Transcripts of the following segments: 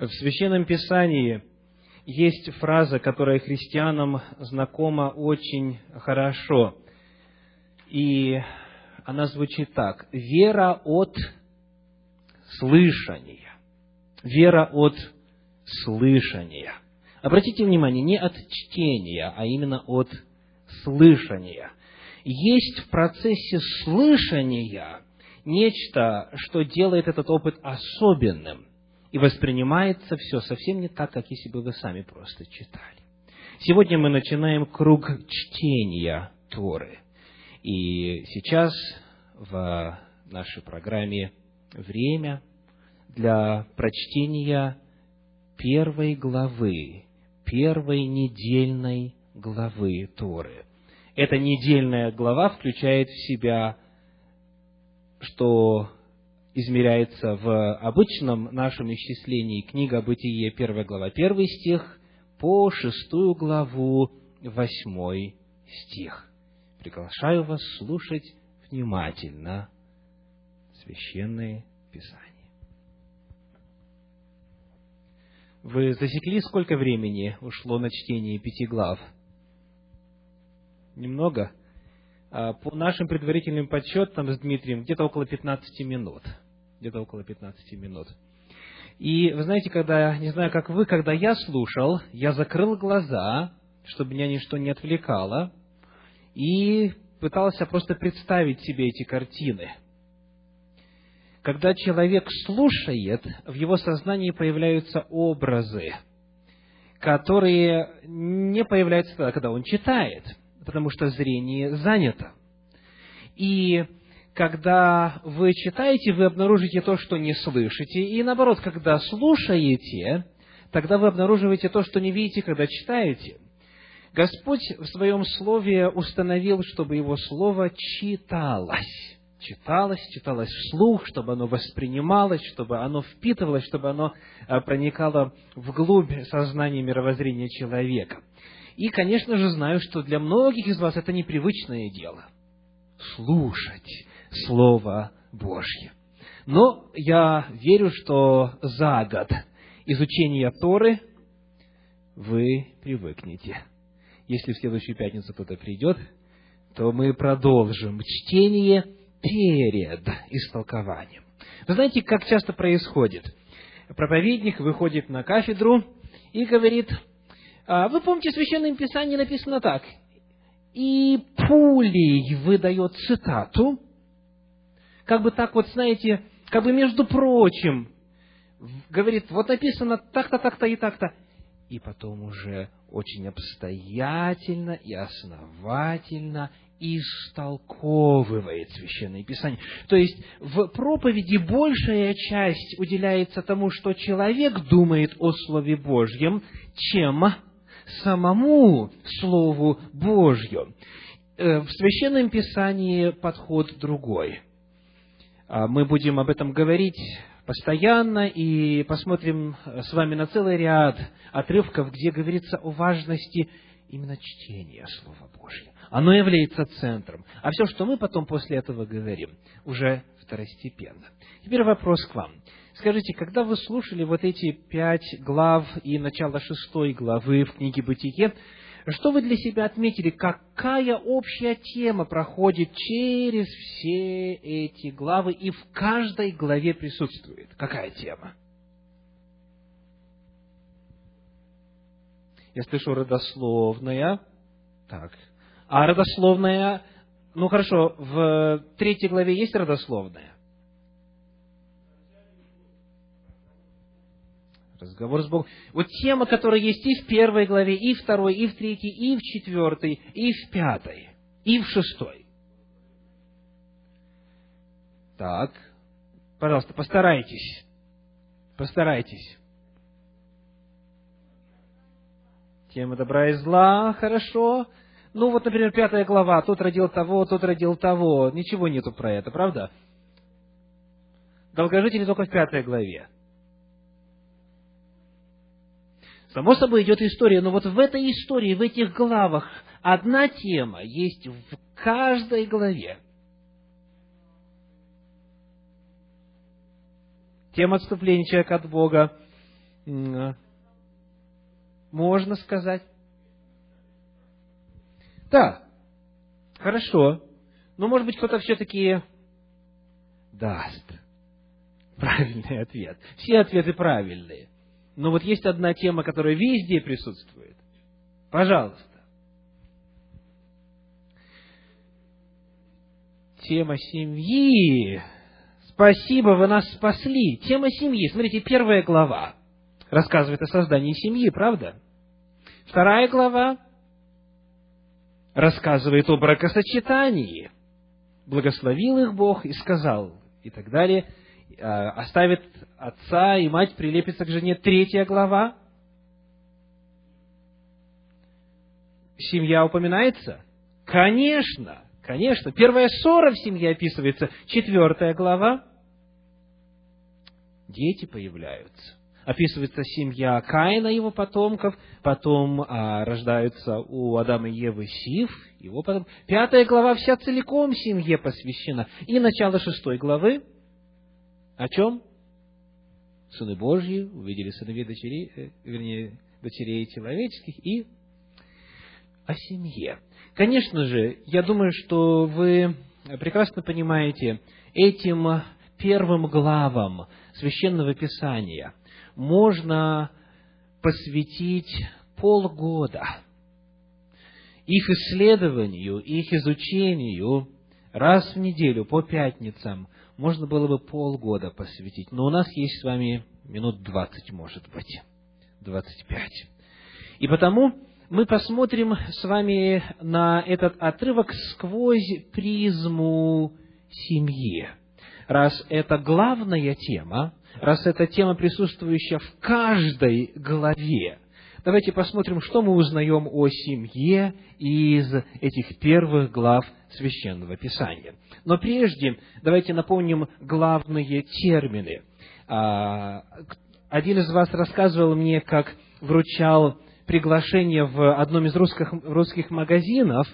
В Священном Писании есть фраза, которая христианам знакома очень хорошо. И она звучит так. Вера от слышания. Вера от слышания. Обратите внимание, не от чтения, а именно от слышания. Есть в процессе слышания нечто, что делает этот опыт особенным. И воспринимается все совсем не так, как если бы вы сами просто читали. Сегодня мы начинаем круг чтения Торы. И сейчас в нашей программе время для прочтения первой главы, первой недельной главы Торы. Эта недельная глава включает в себя, что измеряется в обычном нашем исчислении книга Бытие, первая глава, первый стих, по шестую главу, восьмой стих. Приглашаю вас слушать внимательно священные писания. Вы засекли, сколько времени ушло на чтение пяти глав? Немного? А, по нашим предварительным подсчетам с Дмитрием, где-то около 15 минут. Где-то около 15 минут. И вы знаете, когда, не знаю, как вы, когда я слушал, я закрыл глаза, чтобы меня ничто не отвлекало, и пытался просто представить себе эти картины. Когда человек слушает, в его сознании появляются образы, которые не появляются тогда, когда он читает – потому что зрение занято. И когда вы читаете, вы обнаружите то, что не слышите, и наоборот, когда слушаете, тогда вы обнаруживаете то, что не видите, когда читаете. Господь в Своем Слове установил, чтобы Его Слово читалось. Читалось, читалось вслух, чтобы оно воспринималось, чтобы оно впитывалось, чтобы оно а, проникало вглубь сознания мировоззрения человека. И, конечно же, знаю, что для многих из вас это непривычное дело – слушать Слово Божье. Но я верю, что за год изучения Торы вы привыкнете. Если в следующую пятницу кто-то придет, то мы продолжим чтение перед истолкованием. Вы знаете, как часто происходит? Проповедник выходит на кафедру и говорит – вы помните, в Священном Писании написано так. И пулей выдает цитату, как бы так вот, знаете, как бы между прочим, говорит, вот написано так-то, так-то и так-то. И потом уже очень обстоятельно и основательно истолковывает Священное Писание. То есть в проповеди большая часть уделяется тому, что человек думает о Слове Божьем, чем самому Слову Божью. Э, в Священном Писании подход другой. А, мы будем об этом говорить постоянно и посмотрим с вами на целый ряд отрывков, где говорится о важности именно чтения Слова Божьего. Оно является центром. А все, что мы потом после этого говорим, уже второстепенно. Теперь вопрос к вам. Скажите, когда вы слушали вот эти пять глав и начало шестой главы в книге «Бытие», что вы для себя отметили? Какая общая тема проходит через все эти главы и в каждой главе присутствует? Какая тема? Я слышу родословная. Так. А родословная... Ну хорошо, в третьей главе есть родословная? Разговор с Богом. Вот тема, которая есть и в первой главе, и в второй, и в третьей, и в четвертой, и в пятой, и в шестой. Так, пожалуйста, постарайтесь. Постарайтесь. Тема добра и зла, хорошо. Ну, вот, например, пятая глава, тот родил того, тот родил того. Ничего нету про это, правда? Долгожители только в пятой главе. Само собой идет история, но вот в этой истории, в этих главах одна тема есть в каждой главе. Тема отступления человека от Бога, Можно сказать. Да, хорошо. Но, может быть, кто-то все-таки даст правильный ответ. Все ответы правильные. Но вот есть одна тема, которая везде присутствует. Пожалуйста. Тема семьи. Спасибо, вы нас спасли. Тема семьи. Смотрите, первая глава рассказывает о создании семьи, правда? Вторая глава рассказывает о бракосочетании. Благословил их Бог и сказал, и так далее. А, оставит отца и мать, прилепится к жене. Третья глава. Семья упоминается? Конечно, конечно. Первая ссора в семье описывается. Четвертая глава. Дети появляются описывается семья Каина, его потомков, потом а, рождаются у Адама и Евы Сив, его потом. Пятая глава вся целиком семье посвящена. И начало шестой главы о чем? Сыны Божьи увидели сыновей дочерей, э, вернее, дочерей человеческих и о семье. Конечно же, я думаю, что вы прекрасно понимаете, этим первым главам Священного Писания можно посвятить полгода их исследованию, их изучению раз в неделю по пятницам можно было бы полгода посвятить. Но у нас есть с вами минут двадцать, может быть, двадцать пять. И потому мы посмотрим с вами на этот отрывок сквозь призму семьи. Раз это главная тема, раз это тема, присутствующая в каждой главе, давайте посмотрим, что мы узнаем о семье из этих первых глав Священного Писания. Но прежде давайте напомним главные термины. А, один из вас рассказывал мне, как вручал приглашение в одном из русских, русских магазинов,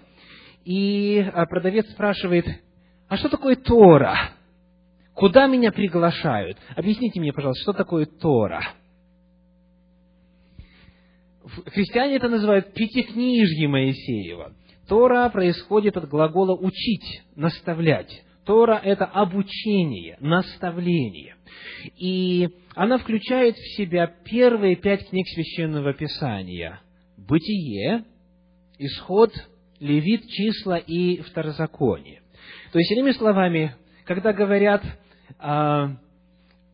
и а, продавец спрашивает, а что такое Тора? Куда меня приглашают? Объясните мне, пожалуйста, что такое Тора? Христиане это называют пятикнижье Моисеева. Тора происходит от глагола «учить», «наставлять». Тора – это обучение, наставление. И она включает в себя первые пять книг Священного Писания. Бытие, Исход, Левит, Числа и Второзаконие. То есть, иными словами, когда говорят а,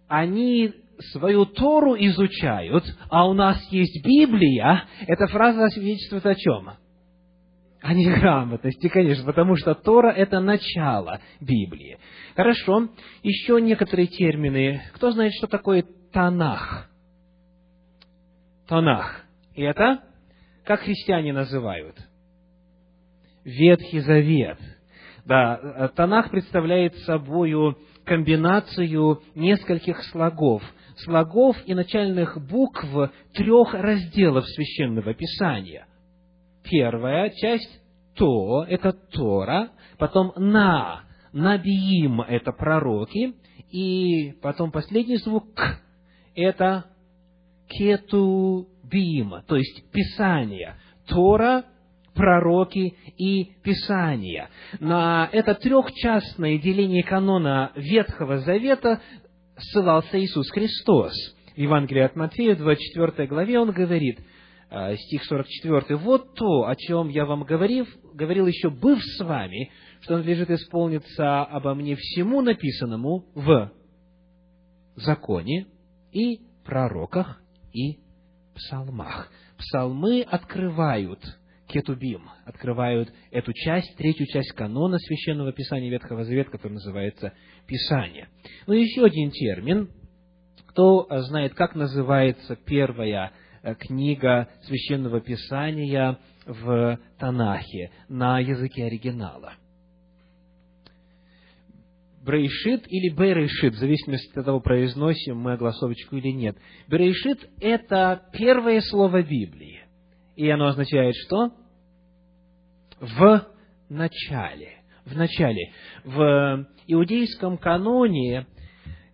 они свою Тору изучают, а у нас есть Библия, эта фраза свидетельствует о чем? О неграмотности, конечно, потому что Тора – это начало Библии. Хорошо, еще некоторые термины. Кто знает, что такое Танах? Танах. И это, как христиане называют? Ветхий Завет. Да, Танах представляет собою комбинацию нескольких слогов, слогов и начальных букв трех разделов Священного Писания. Первая часть – То, это Тора, потом На, Набиим – это пророки, и потом последний звук К – это Кетубим, то есть Писание. Тора, пророки и Писания. На это трехчастное деление канона Ветхого Завета ссылался Иисус Христос. В Евангелии от Матфея, 24 главе, он говорит, стих 44, «Вот то, о чем я вам говорил, говорил еще, быв с вами, что надлежит исполниться обо мне всему написанному в законе и пророках и псалмах». Псалмы открывают кетубим, открывают эту часть, третью часть канона Священного Писания Ветхого Завета, который называется Писание. Ну, еще один термин. Кто знает, как называется первая э, книга Священного Писания в Танахе на языке оригинала? Брейшит или Берешит, в зависимости от того, произносим мы огласовочку или нет. Берешит – это первое слово Библии. И оно означает что? в начале. В начале. В иудейском каноне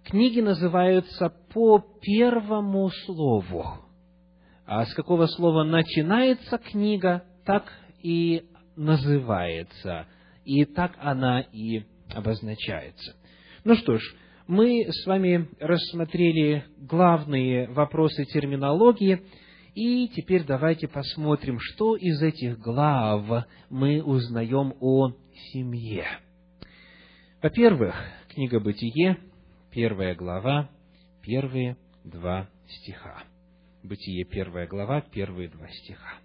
книги называются по первому слову. А с какого слова начинается книга, так и называется. И так она и обозначается. Ну что ж, мы с вами рассмотрели главные вопросы терминологии, и теперь давайте посмотрим, что из этих глав мы узнаем о семье. Во-первых, книга Бытие, первая глава, первые два стиха. Бытие, первая глава, первые два стиха.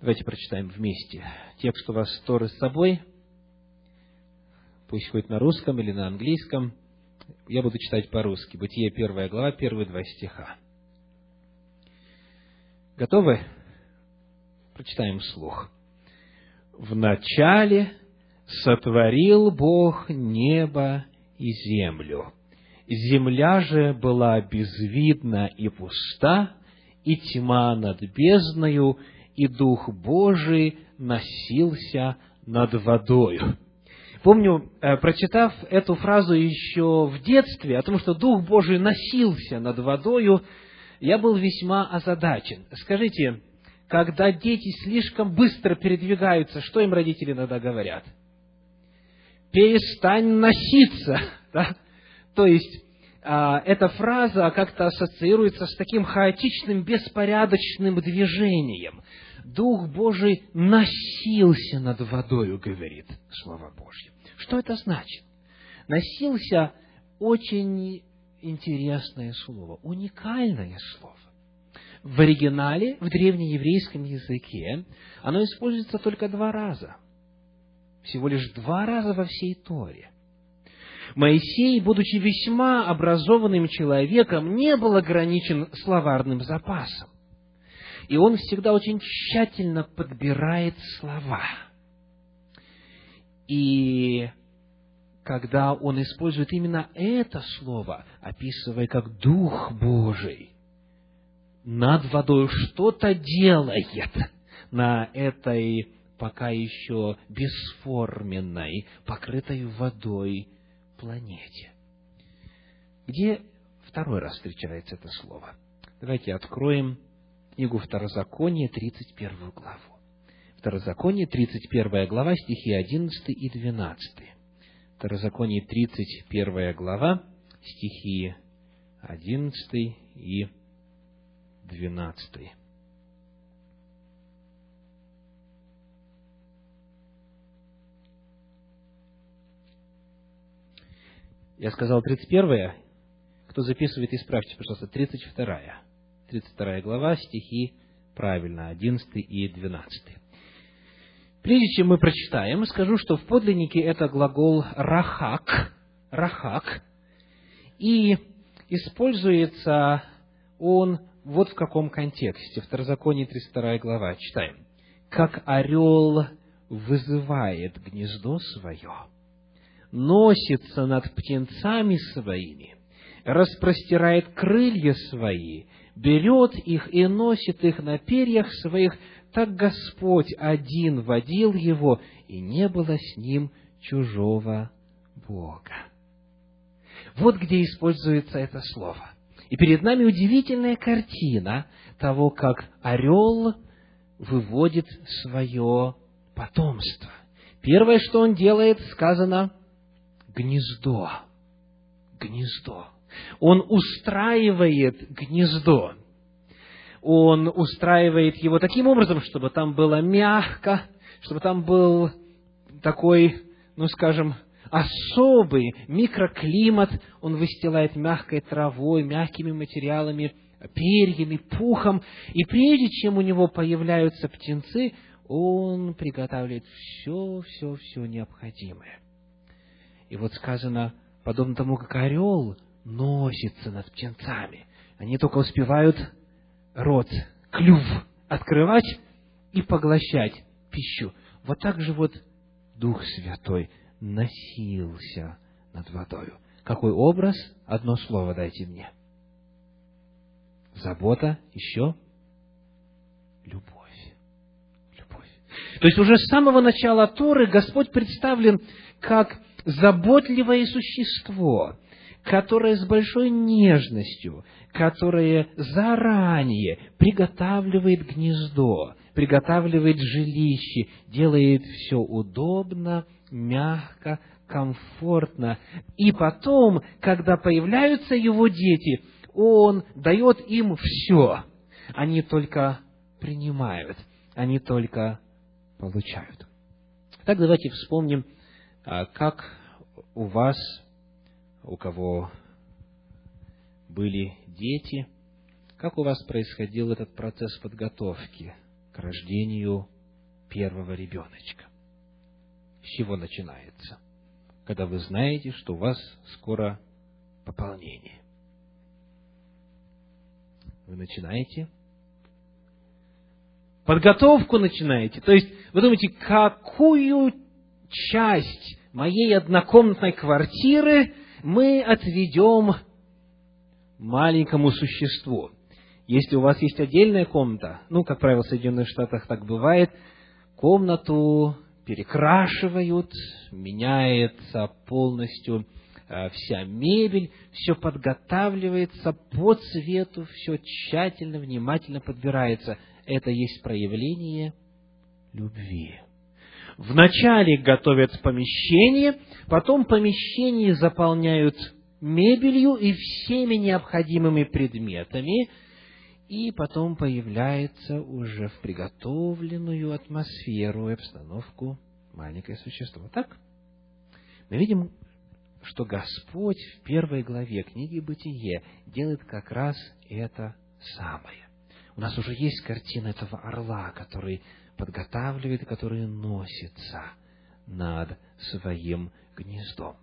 Давайте прочитаем вместе. Текст у вас Торы с собой, пусть хоть на русском или на английском. Я буду читать по-русски. Бытие, первая глава, первые два стиха. Готовы? Прочитаем вслух. В начале сотворил Бог небо и землю. Земля же была безвидна и пуста, и тьма над бездною, и Дух Божий носился над водою. Помню, э, прочитав эту фразу еще в детстве, о том, что Дух Божий носился над водою, я был весьма озадачен. Скажите, когда дети слишком быстро передвигаются, что им родители иногда говорят? Перестань носиться. Да? То есть, а, эта фраза как-то ассоциируется с таким хаотичным, беспорядочным движением. Дух Божий носился над водою, говорит Слово Божье. Что это значит? Носился очень интересное слово, уникальное слово. В оригинале, в древнееврейском языке, оно используется только два раза. Всего лишь два раза во всей Торе. Моисей, будучи весьма образованным человеком, не был ограничен словарным запасом. И он всегда очень тщательно подбирает слова. И когда он использует именно это слово, описывая как Дух Божий, над водой что-то делает на этой пока еще бесформенной, покрытой водой планете. Где второй раз встречается это слово? Давайте откроем книгу Второзакония, 31 главу. Второзаконие, 31 глава, стихи 11 и 12. Второзаконие, 31 глава, стихи 11 и 12. Я сказал 31 Кто записывает, исправьте, пожалуйста, 32 32 глава, стихи, правильно, 11 и 12. Прежде чем мы прочитаем, скажу, что в подлиннике это глагол «рахак», «рахак», и используется он вот в каком контексте. Второзаконие 32 глава. Читаем. «Как орел вызывает гнездо свое, носится над птенцами своими, распростирает крылья свои, берет их и носит их на перьях своих, так Господь один водил его, и не было с ним чужого Бога. Вот где используется это слово. И перед нами удивительная картина того, как орел выводит свое потомство. Первое, что он делает, сказано гнездо. Гнездо. Он устраивает гнездо он устраивает его таким образом, чтобы там было мягко, чтобы там был такой, ну скажем, особый микроклимат, он выстилает мягкой травой, мягкими материалами, перьями, пухом, и прежде чем у него появляются птенцы, он приготавливает все, все, все необходимое. И вот сказано, подобно тому, как орел носится над птенцами, они только успевают рот, клюв открывать и поглощать пищу. Вот так же вот Дух Святой носился над водою. Какой образ? Одно слово дайте мне. Забота, еще любовь. Любовь. То есть уже с самого начала Торы Господь представлен как заботливое существо, которое с большой нежностью, которое заранее приготавливает гнездо, приготавливает жилище, делает все удобно, мягко, комфортно. И потом, когда появляются его дети, он дает им все. Они только принимают, они только получают. Так давайте вспомним, а, как у вас, у кого были дети, как у вас происходил этот процесс подготовки к рождению первого ребеночка. С чего начинается? Когда вы знаете, что у вас скоро пополнение. Вы начинаете подготовку начинаете. То есть, вы думаете, какую часть моей однокомнатной квартиры мы отведем маленькому существу. Если у вас есть отдельная комната, ну, как правило, в Соединенных Штатах так бывает, комнату перекрашивают, меняется полностью э, вся мебель, все подготавливается по цвету, все тщательно, внимательно подбирается это есть проявление любви. Вначале готовят помещение, потом помещение заполняют мебелью и всеми необходимыми предметами, и потом появляется уже в приготовленную атмосферу и обстановку маленькое существо. Так? Мы видим, что Господь в первой главе книги «Бытие» делает как раз это самое. У нас уже есть картина этого орла, который подготавливает который носится над своим гнездом.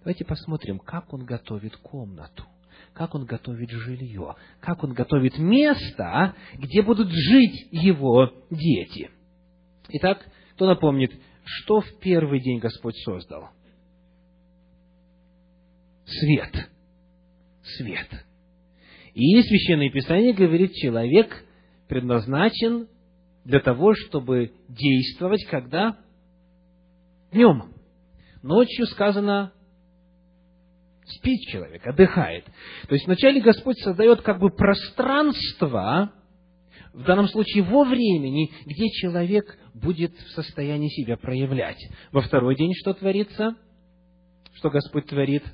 Давайте посмотрим, как он готовит комнату, как он готовит жилье, как он готовит место, где будут жить его дети. Итак, кто напомнит, что в первый день Господь создал? Свет. Свет. И Священное Писание говорит, человек предназначен для того, чтобы действовать, когда? Днем. Ночью сказано, спит человек, отдыхает. То есть вначале Господь создает как бы пространство, в данном случае во времени, где человек будет в состоянии себя проявлять. Во второй день что творится? Что Господь творит?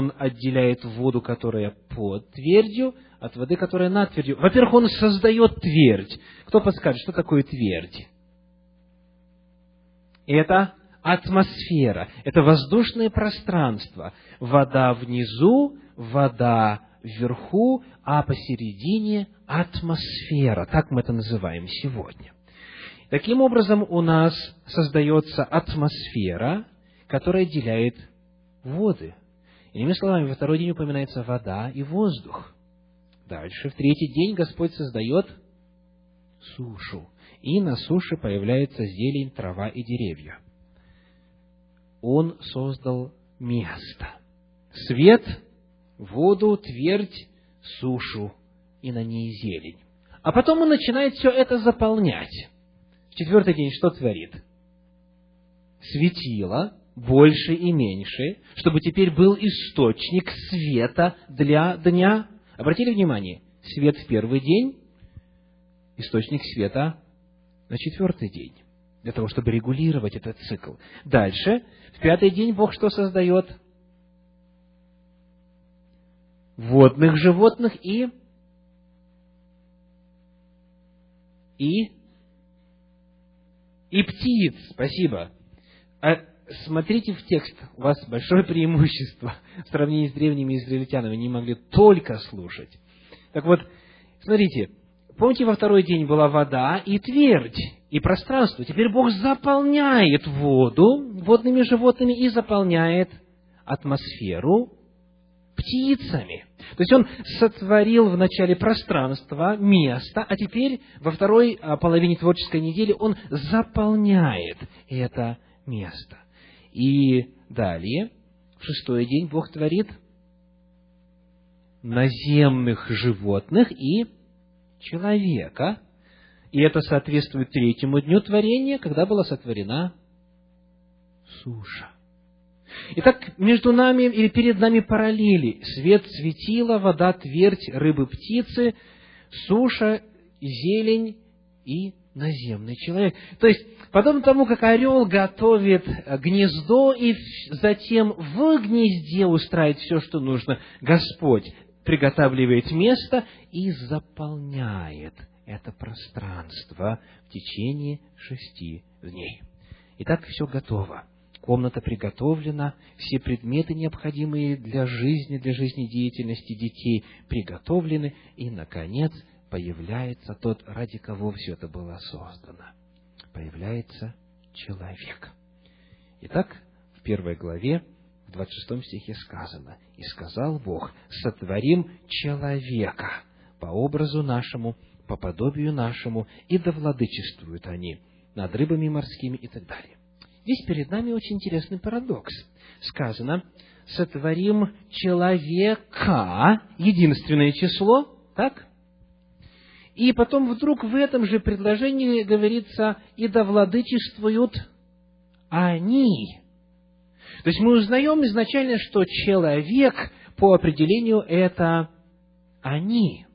Он отделяет воду, которая под твердью, от воды, которая над твердью. Во-первых, он создает твердь. Кто подскажет, что такое твердь? Это атмосфера, это воздушное пространство. Вода внизу, вода вверху, а посередине атмосфера. Так мы это называем сегодня. Таким образом, у нас создается атмосфера, которая отделяет воды Иными словами, во второй день упоминается вода и воздух. Дальше, в третий день Господь создает сушу. И на суше появляется зелень, трава и деревья. Он создал место. Свет, воду, твердь, сушу и на ней зелень. А потом он начинает все это заполнять. В четвертый день что творит? Светило, больше и меньше, чтобы теперь был источник света для дня. Обратили внимание, свет в первый день, источник света на четвертый день, для того, чтобы регулировать этот цикл. Дальше, в пятый день Бог что создает? Водных животных и и и птиц. Спасибо. А смотрите в текст, у вас большое преимущество в сравнении с древними израильтянами, они могли только слушать. Так вот, смотрите, помните, во второй день была вода и твердь, и пространство. Теперь Бог заполняет воду водными животными и заполняет атмосферу птицами. То есть Он сотворил в начале пространство, место, а теперь во второй а, половине творческой недели Он заполняет это место. И далее, в шестой день Бог творит наземных животных и человека. И это соответствует третьему дню творения, когда была сотворена суша. Итак, между нами или перед нами параллели. Свет светила, вода твердь, рыбы, птицы, суша, зелень и наземный человек. То есть, подобно тому, как орел готовит гнездо и затем в гнезде устраивает все, что нужно, Господь приготавливает место и заполняет это пространство в течение шести дней. Итак, все готово. Комната приготовлена, все предметы, необходимые для жизни, для жизнедеятельности детей, приготовлены, и, наконец, появляется тот, ради кого все это было создано. Появляется человек. Итак, в первой главе, в 26 стихе сказано, «И сказал Бог, сотворим человека по образу нашему, по подобию нашему, и да владычествуют они над рыбами морскими» и так далее. Здесь перед нами очень интересный парадокс. Сказано, сотворим человека, единственное число, так? И потом вдруг в этом же предложении говорится, и да владычествуют они. То есть мы узнаем изначально, что человек по определению это они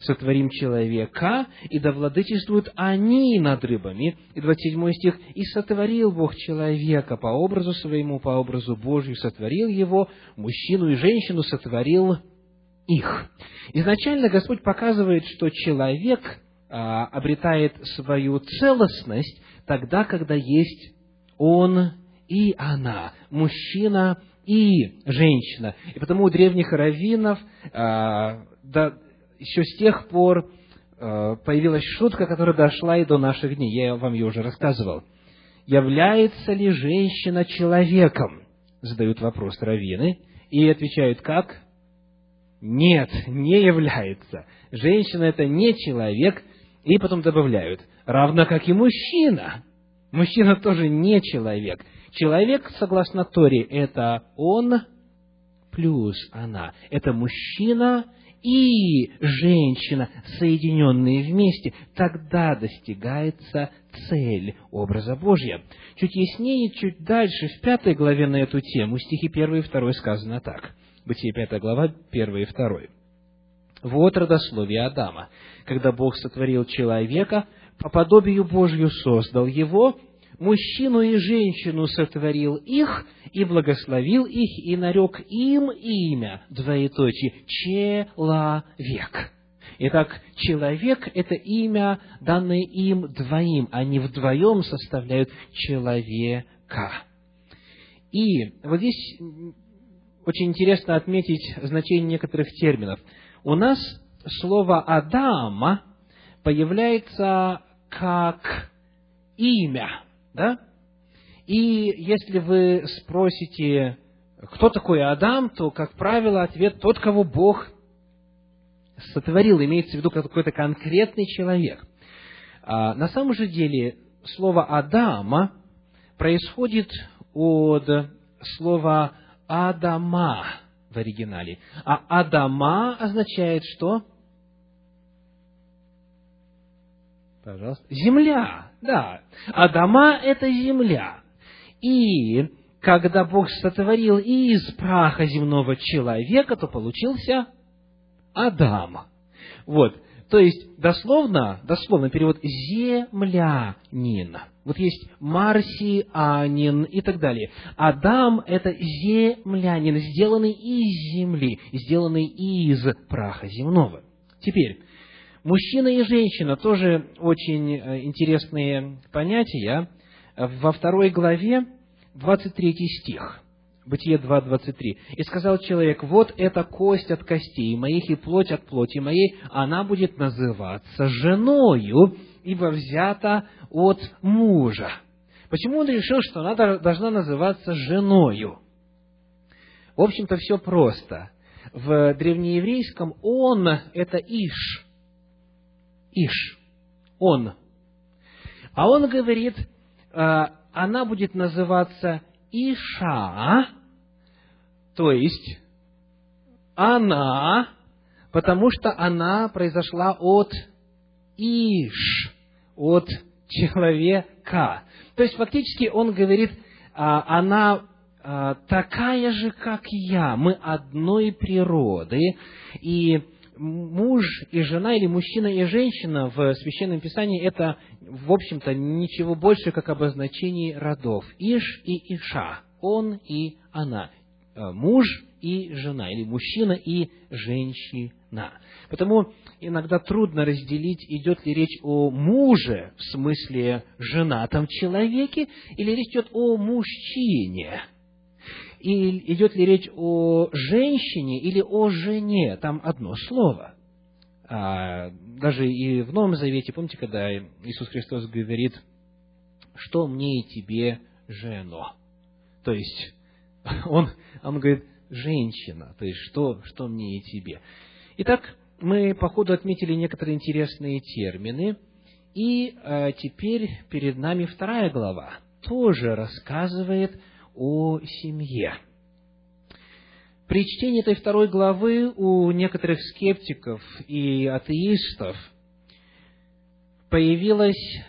сотворим человека, и да владычествуют они над рыбами. И 27 стих. «И сотворил Бог человека по образу своему, по образу Божию сотворил его, мужчину и женщину сотворил их». Изначально Господь показывает, что человек а, обретает свою целостность тогда, когда есть он и она, мужчина и женщина. И потому у древних раввинов а, да, еще с тех пор э, появилась шутка, которая дошла и до наших дней. Я вам ее уже рассказывал. Является ли женщина человеком? Задают вопрос раввины. И отвечают как? Нет, не является. Женщина это не человек. И потом добавляют, равно как и мужчина. Мужчина тоже не человек. Человек, согласно Торе, это он плюс она. Это мужчина и женщина, соединенные вместе, тогда достигается цель образа Божья. Чуть яснее, чуть дальше, в пятой главе на эту тему, стихи 1 и 2 сказано так. Бытие 5 глава, 1 и 2. Вот родословие Адама. Когда Бог сотворил человека, по подобию Божью создал его, мужчину и женщину сотворил их, и благословил их, и нарек им имя, двоеточие, человек. Итак, человек – это имя, данное им двоим. Они вдвоем составляют человека. И вот здесь очень интересно отметить значение некоторых терминов. У нас слово «Адама» появляется как имя – да? И если вы спросите, кто такой Адам, то, как правило, ответ тот, кого Бог сотворил, имеется в виду какой-то конкретный человек. А на самом же деле слово Адама происходит от слова Адама в оригинале. А Адама означает что? Пожалуйста. Земля, да. Адама – это земля. И когда Бог сотворил из праха земного человека, то получился Адам. Вот. То есть, дословно, дословно перевод «землянин». Вот есть марсианин и так далее. Адам – это землянин, сделанный из земли, сделанный из праха земного. Теперь, Мужчина и женщина тоже очень э, интересные понятия. Во второй главе 23 стих. Бытие 2.23. «И сказал человек, вот эта кость от костей моих и плоть от плоти моей, она будет называться женою, ибо взята от мужа». Почему он решил, что она должна называться женою? В общем-то, все просто. В древнееврейском «он» – это «иш», Иш, он. А он говорит, э, она будет называться Иша, то есть она, потому что она произошла от Иш, от человека. То есть, фактически, он говорит, а, она а, такая же, как я, мы одной природы, и муж и жена, или мужчина и женщина в Священном Писании это, в общем-то, ничего больше, как обозначение родов. Иш и Иша, он и она, а, муж и жена, или мужчина и женщина. Потому иногда трудно разделить, идет ли речь о муже, в смысле женатом человеке, или речь идет о мужчине. И идет ли речь о женщине или о жене, там одно слово. А, даже и в Новом Завете, помните, когда Иисус Христос говорит, что мне и тебе жено? То есть, он, он говорит, женщина, то есть, что, что мне и тебе. Итак, мы по ходу отметили некоторые интересные термины, и э, теперь перед нами вторая глава, тоже рассказывает о семье. При чтении этой второй главы у некоторых скептиков и атеистов появилась,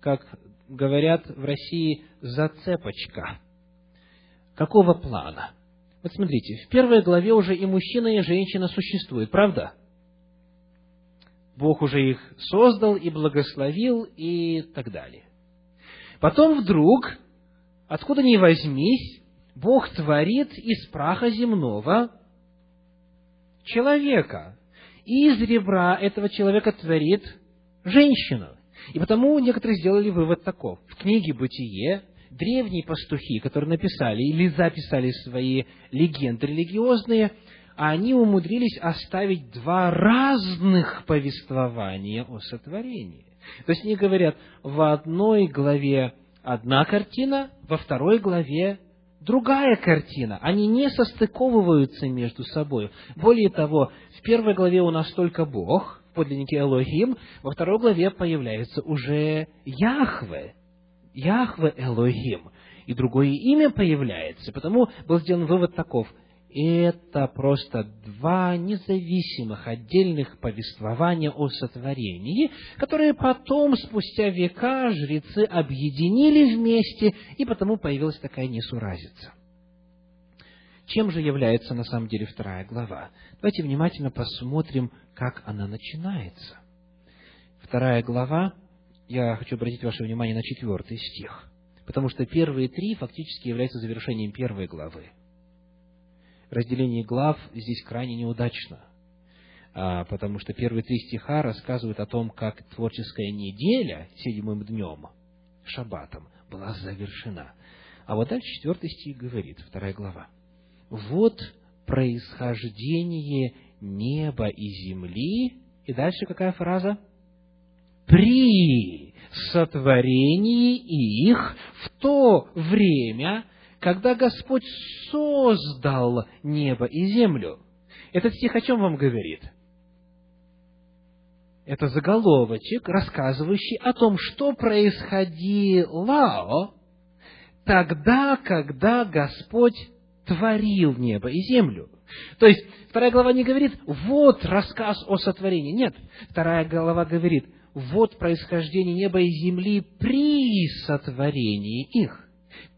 как говорят в России, зацепочка. Какого плана? Вот смотрите, в первой главе уже и мужчина, и женщина существуют, правда? Бог уже их создал и благословил и так далее. Потом вдруг, откуда ни возьмись, Бог творит из праха земного человека. И из ребра этого человека творит женщину. И потому некоторые сделали вывод таков. В книге «Бытие» древние пастухи, которые написали или записали свои легенды религиозные, они умудрились оставить два разных повествования о сотворении. То есть они говорят, в одной главе одна картина, во второй главе другая картина. Они не состыковываются между собой. Более того, в первой главе у нас только Бог, в подлиннике Элохим, во второй главе появляется уже Яхве, Яхве Элохим, и другое имя появляется. Потому был сделан вывод таков. Это просто два независимых, отдельных повествования о сотворении, которые потом, спустя века, жрецы объединили вместе, и потому появилась такая несуразица. Чем же является на самом деле вторая глава? Давайте внимательно посмотрим, как она начинается. Вторая глава я хочу обратить ваше внимание на четвертый стих, потому что первые три фактически являются завершением первой главы. Разделение глав здесь крайне неудачно, а, потому что первые три стиха рассказывают о том, как творческая неделя седьмым днем, шаббатом, была завершена. А вот дальше четвертый стих говорит, вторая глава. Вот происхождение неба и земли. И дальше какая фраза? При сотворении их в то время, когда Господь создал небо и землю. Этот стих о чем вам говорит? Это заголовочек, рассказывающий о том, что происходило тогда, когда Господь творил небо и землю. То есть, вторая глава не говорит, вот рассказ о сотворении. Нет, вторая глава говорит, вот происхождение неба и земли при сотворении их.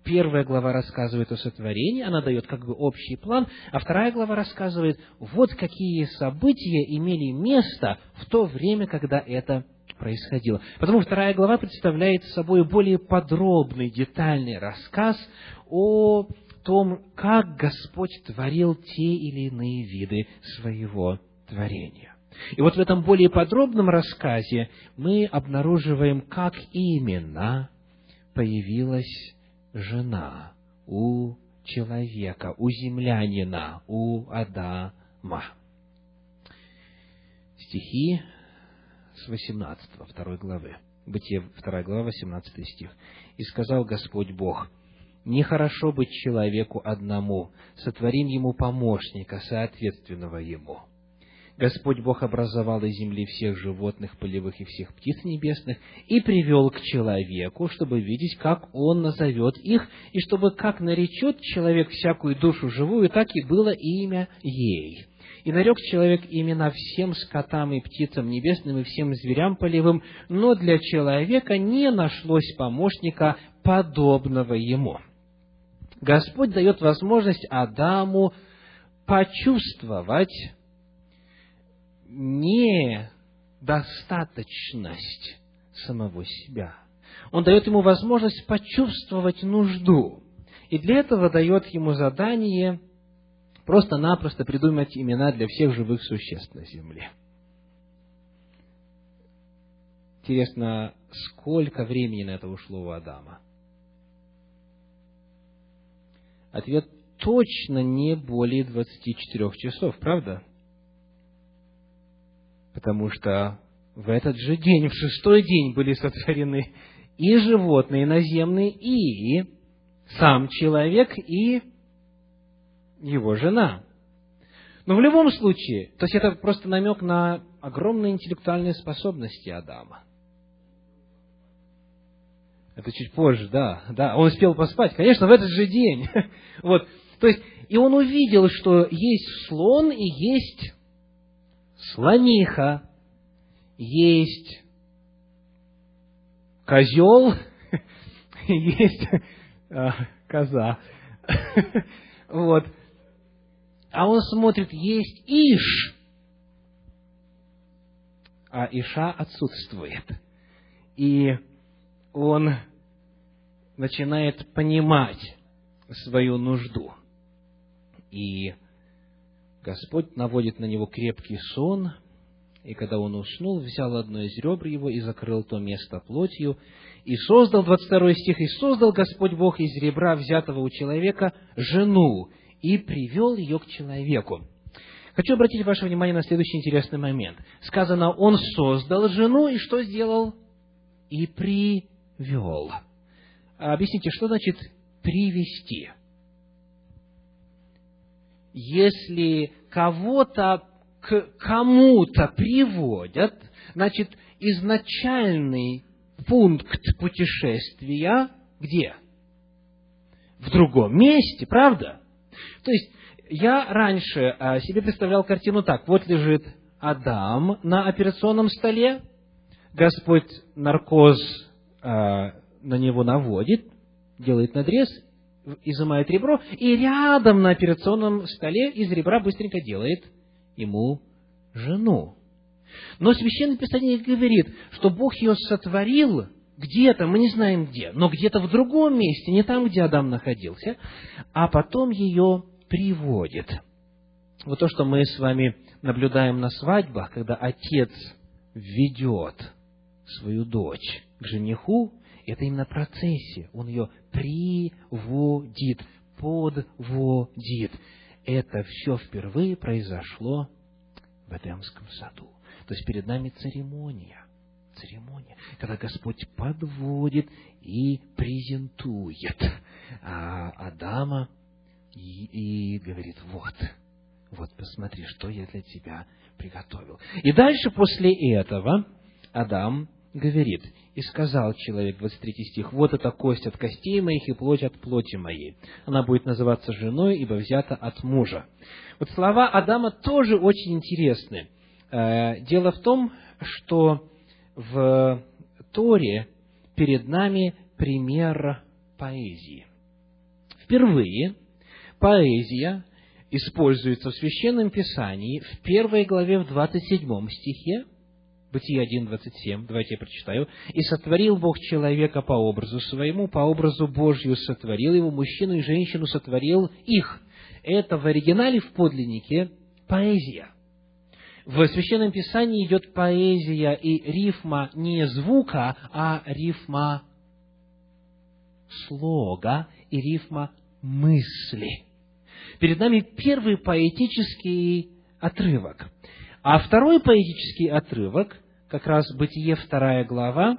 Первая глава рассказывает о сотворении, она дает как бы общий план, а вторая глава рассказывает, вот какие события имели место в то время, когда это происходило. Потому вторая глава представляет собой более подробный, детальный рассказ о том, как Господь творил те или иные виды своего творения. И вот в этом более подробном рассказе мы обнаруживаем, как именно появилась жена у человека, у землянина, у Адама. Стихи с 18, второй главы. Бытие, вторая глава, 18 стих. «И сказал Господь Бог, нехорошо быть человеку одному, сотворим ему помощника, соответственного ему» Господь Бог образовал из земли всех животных полевых и всех птиц небесных и привел к человеку, чтобы видеть, как он назовет их, и чтобы как наречет человек всякую душу живую, так и было имя ей. И нарек человек имена всем скотам и птицам небесным и всем зверям полевым, но для человека не нашлось помощника, подобного ему. Господь дает возможность Адаму почувствовать недостаточность самого себя. Он дает ему возможность почувствовать нужду. И для этого дает ему задание просто-напросто придумать имена для всех живых существ на земле. Интересно, сколько времени на это ушло у Адама? Ответ точно не более 24 часов, правда? Потому что в этот же день, в шестой день были сотворены и животные наземные, и сам человек, и его жена. Но в любом случае, то есть это просто намек на огромные интеллектуальные способности Адама. Это чуть позже, да, да. Он успел поспать, конечно, в этот же день. Вот. То есть, и он увидел, что есть слон и есть слониха, есть козел, есть а, коза. Вот. А он смотрит, есть Иш, а Иша отсутствует. И он начинает понимать свою нужду. И Господь наводит на него крепкий сон, и когда он уснул, взял одно из ребр его и закрыл то место плотью, и создал, 22 стих, и создал Господь Бог из ребра, взятого у человека, жену, и привел ее к человеку. Хочу обратить ваше внимание на следующий интересный момент. Сказано, он создал жену, и что сделал? И привел. Объясните, что значит привести? Если кого-то к кому-то приводят, значит, изначальный пункт путешествия где? В другом месте, правда? То есть, я раньше а, себе представлял картину так. Вот лежит Адам на операционном столе, Господь наркоз а, на него наводит, делает надрез, изымает ребро, и рядом на операционном столе из ребра быстренько делает ему жену. Но Священное Писание говорит, что Бог ее сотворил где-то, мы не знаем где, но где-то в другом месте, не там, где Адам находился, а потом ее приводит. Вот то, что мы с вами наблюдаем на свадьбах, когда отец ведет свою дочь к жениху, это именно процессия. Он ее приводит, подводит. Это все впервые произошло в Эдемском саду. То есть перед нами церемония. Церемония, когда Господь подводит и презентует а, Адама и говорит, вот, вот посмотри, что я для тебя приготовил. И дальше после этого Адам говорит, «И сказал человек, 23 стих, вот эта кость от костей моих и плоть от плоти моей. Она будет называться женой, ибо взята от мужа». Вот слова Адама тоже очень интересны. Э, дело в том, что в Торе перед нами пример поэзии. Впервые поэзия используется в Священном Писании в первой главе в 27 стихе, Бытие 1.27, давайте я прочитаю. «И сотворил Бог человека по образу своему, по образу Божью сотворил его, мужчину и женщину сотворил их». Это в оригинале, в подлиннике, поэзия. В Священном Писании идет поэзия и рифма не звука, а рифма слога и рифма мысли. Перед нами первый поэтический отрывок. А второй поэтический отрывок как раз Бытие, вторая глава,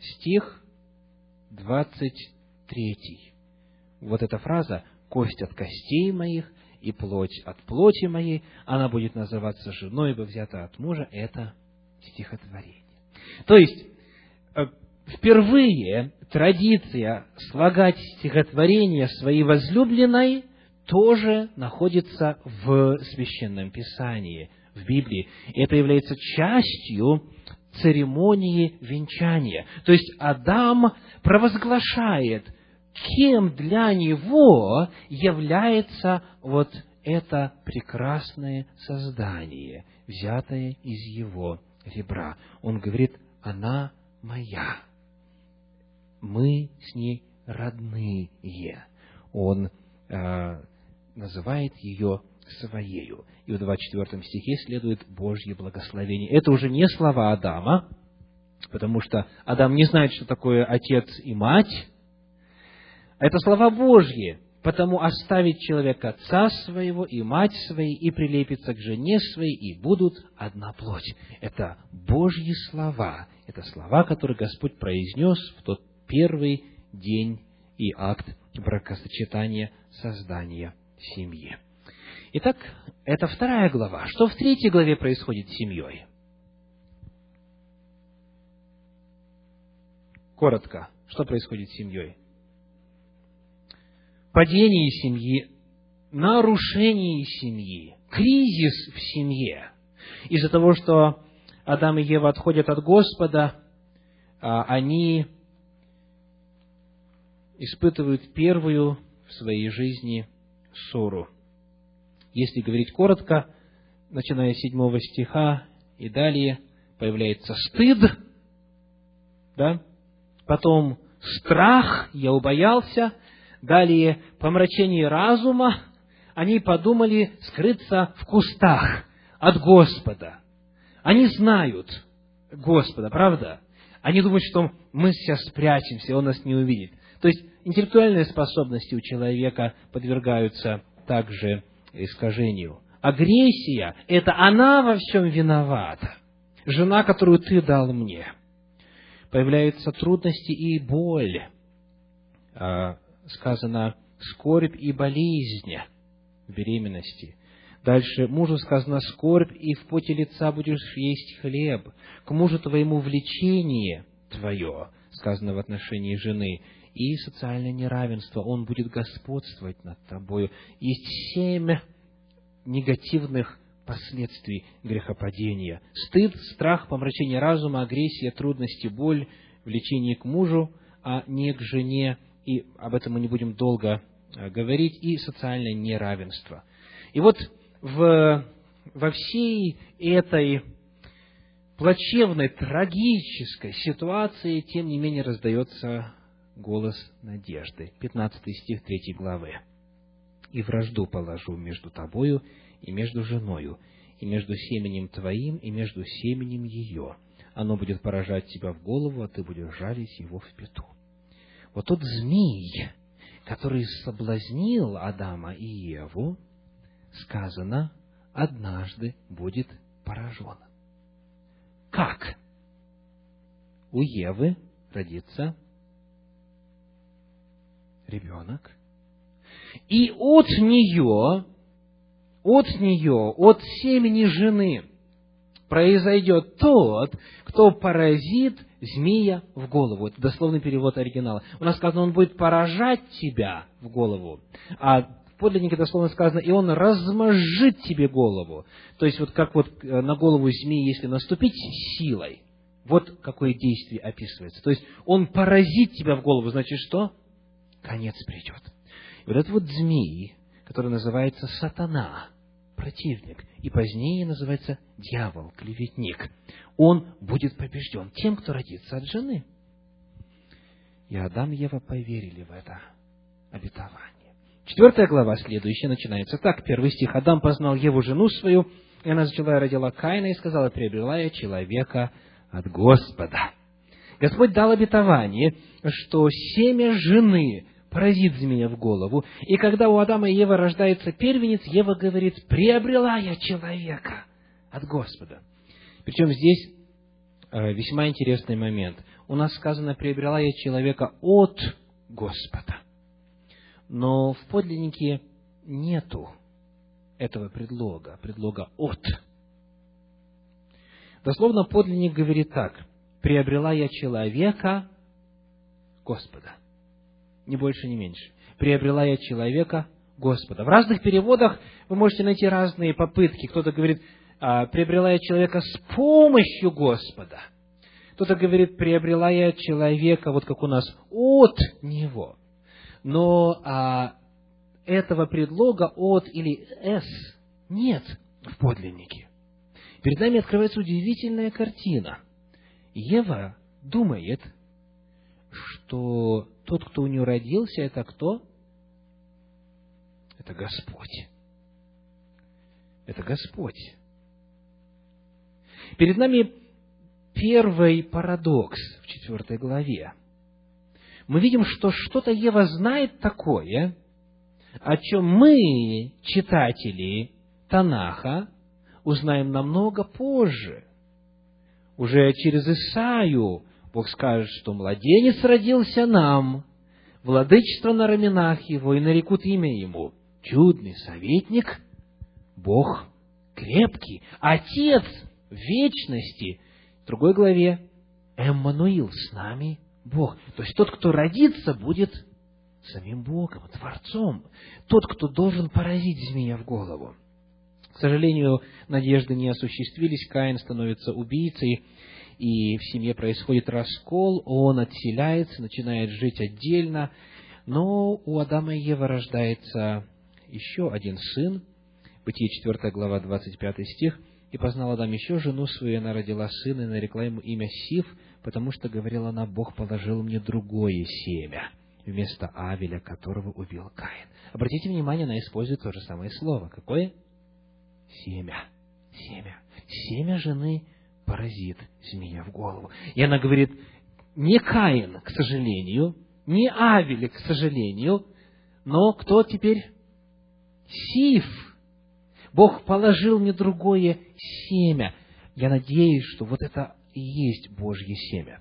стих 23. Вот эта фраза «кость от костей моих и плоть от плоти моей, она будет называться женой, ибо взята от мужа. Это стихотворение. То есть, э, впервые традиция слагать стихотворение своей возлюбленной тоже находится в Священном Писании, в Библии. Это является частью церемонии венчания. То есть Адам провозглашает, кем для него является вот это прекрасное создание, взятое из его ребра. Он говорит, она моя. Мы с ней родные. Он э, называет ее своею. И в 24 стихе следует Божье благословение. Это уже не слова Адама, потому что Адам не знает, что такое отец и мать. Это слова Божьи. Потому оставить человек отца своего и мать своей, и прилепится к жене своей, и будут одна плоть. Это Божьи слова. Это слова, которые Господь произнес в тот первый день и акт бракосочетания создания семьи. Итак, это вторая глава. Что в третьей главе происходит с семьей? Коротко, что происходит с семьей? Падение семьи, нарушение семьи, кризис в семье. Из-за того, что Адам и Ева отходят от Господа, а, они испытывают первую в своей жизни ссору. Если говорить коротко, начиная с седьмого стиха и далее, появляется стыд, да? потом страх, я убоялся, далее помрачение разума, они подумали скрыться в кустах от Господа. Они знают Господа, правда? Они думают, что мы сейчас спрячемся, Он нас не увидит. То есть интеллектуальные способности у человека подвергаются также искажению. Агрессия – это она во всем виновата. Жена, которую ты дал мне. Появляются трудности и боль. А, сказано скорбь и болезнь в беременности. Дальше мужу сказано скорбь, и в поте лица будешь есть хлеб. К мужу твоему влечение твое, сказано в отношении жены, и социальное неравенство, он будет господствовать над тобою. Есть семь негативных последствий грехопадения. Стыд, страх, помрачение разума, агрессия, трудности, боль, влечение к мужу, а не к жене, и об этом мы не будем долго э, говорить, и социальное неравенство. И вот в, во всей этой плачевной, трагической ситуации, тем не менее, раздается голос надежды. 15 стих 3 главы. «И вражду положу между тобою и между женою, и между семенем твоим, и между семенем ее. Оно будет поражать тебя в голову, а ты будешь жалить его в пету». Вот тот змей, который соблазнил Адама и Еву, сказано, однажды будет поражен. Как? У Евы родится ребенок, и от нее, от нее, от семени жены произойдет тот, кто поразит змея в голову. Это дословный перевод оригинала. У нас сказано, он будет поражать тебя в голову. А в подлиннике дословно сказано, и он размозжит тебе голову. То есть, вот как вот э, на голову змеи, если наступить силой, вот какое действие описывается. То есть, он поразит тебя в голову, значит что? Конец придет. И вот этот вот змей, который называется сатана, противник, и позднее называется дьявол, клеветник, он будет побежден тем, кто родится от жены. И Адам и Ева поверили в это обетование. Четвертая глава, следующая, начинается так. Первый стих. Адам познал Еву, жену свою, и она зачала и родила Каина, и сказала, приобрела я человека от Господа. Господь дал обетование, что семя жены поразит змея в голову. И когда у Адама и Евы рождается первенец, Ева говорит, приобрела я человека от Господа. Причем здесь э, весьма интересный момент. У нас сказано, приобрела я человека от Господа. Но в подлиннике нету этого предлога, предлога «от». Дословно подлинник говорит так. «Приобрела я человека Господа». Ни больше, ни меньше. «Приобрела я человека Господа». В разных переводах вы можете найти разные попытки. Кто-то говорит, «А, приобрела я человека с помощью Господа. Кто-то говорит, приобрела я человека, вот как у нас, от Него. Но а, этого предлога от или с нет в подлиннике. Перед нами открывается удивительная картина. Ева думает, что тот, кто у нее родился, это кто? Это Господь. Это Господь. Перед нами первый парадокс в четвертой главе. Мы видим, что что-то Ева знает такое, о чем мы, читатели Танаха, узнаем намного позже. Уже через Исаию Бог скажет, что младенец родился нам, владычество на раменах его, и нарекут имя ему. Чудный советник, Бог крепкий, Отец вечности. В другой главе Эммануил с нами Бог. То есть тот, кто родится, будет самим Богом, Творцом. Тот, кто должен поразить змея в голову. К сожалению, надежды не осуществились, Каин становится убийцей, и в семье происходит раскол, он отселяется, начинает жить отдельно, но у Адама и Евы рождается еще один сын, Бытие 4 глава, 25 стих, «И познал Адам еще жену свою, и она родила сына, и нарекла ему имя Сив, потому что, говорила она, Бог положил мне другое семя» вместо Авеля, которого убил Каин. Обратите внимание, она использует то же самое слово. Какое? Семя. Семя. Семя жены поразит змея в голову. И она говорит, не Каин, к сожалению, не Авель, к сожалению, но кто теперь? Сиф. Бог положил мне другое семя. Я надеюсь, что вот это и есть Божье семя.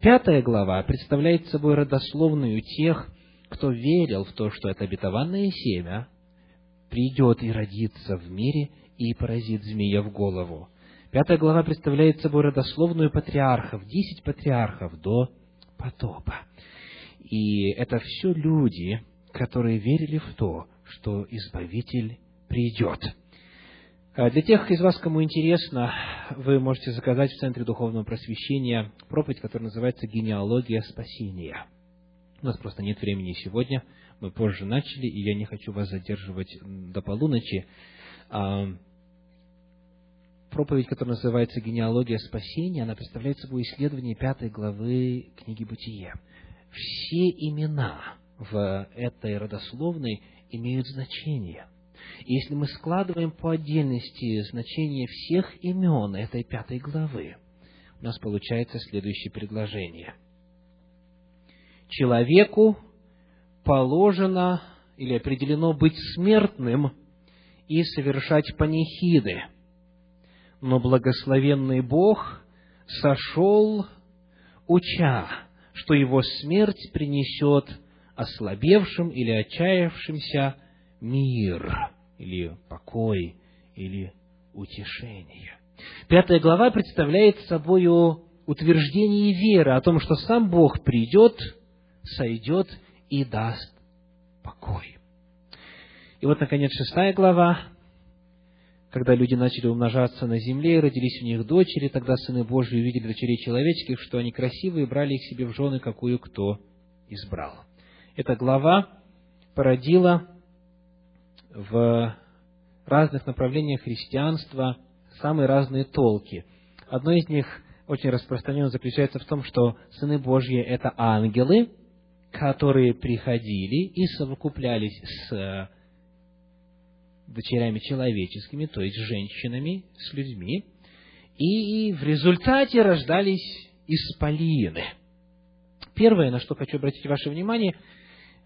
Пятая глава представляет собой родословную тех, кто верил в то, что это обетованное семя придет и родится в мире и поразит змея в голову. Пятая глава представляет собой родословную патриархов, десять патриархов до потопа. И это все люди, которые верили в то, что Избавитель придет. А для тех из вас, кому интересно, вы можете заказать в Центре Духовного Просвещения проповедь, которая называется «Генеалогия спасения». У нас просто нет времени сегодня, мы позже начали, и я не хочу вас задерживать до полуночи. Проповедь, которая называется «Генеалогия спасения», она представляет собой исследование пятой главы книги «Бытие». Все имена в этой родословной имеют значение – и если мы складываем по отдельности значение всех имен этой пятой главы, у нас получается следующее предложение. Человеку положено или определено быть смертным и совершать панихиды, но благословенный Бог сошел, уча, что его смерть принесет ослабевшим или отчаявшимся мир или покой, или утешение. Пятая глава представляет собой утверждение веры о том, что сам Бог придет, сойдет и даст покой. И вот, наконец, шестая глава, когда люди начали умножаться на земле, и родились у них дочери, тогда сыны Божьи увидели дочерей человеческих, что они красивые, и брали их себе в жены, какую кто избрал. Эта глава породила в разных направлениях христианства самые разные толки. Одно из них очень распространенно заключается в том, что сыны Божьи – это ангелы, которые приходили и совокуплялись с дочерями человеческими, то есть женщинами, с людьми, и в результате рождались исполины. Первое, на что хочу обратить ваше внимание,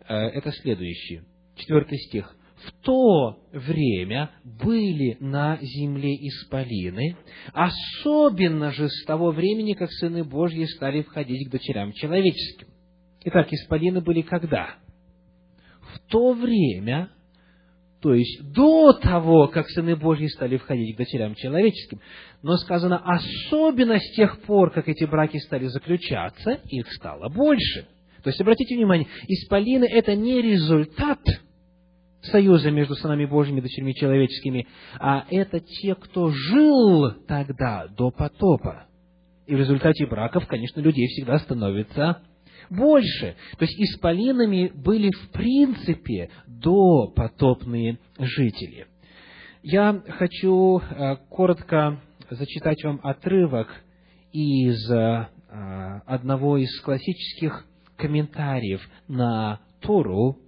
э, это следующее. Четвертый стих в то время были на земле исполины, особенно же с того времени, как сыны Божьи стали входить к дочерям человеческим. Итак, исполины были когда? В то время, то есть до того, как сыны Божьи стали входить к дочерям человеческим. Но сказано, особенно с тех пор, как эти браки стали заключаться, их стало больше. То есть, обратите внимание, исполины – это не результат союза между сынами Божьими и дочерьми человеческими, а это те, кто жил тогда, до потопа. И в результате браков, конечно, людей всегда становится больше. То есть исполинами были в принципе до потопные жители. Я хочу э, коротко зачитать вам отрывок из э, одного из классических комментариев на Тору,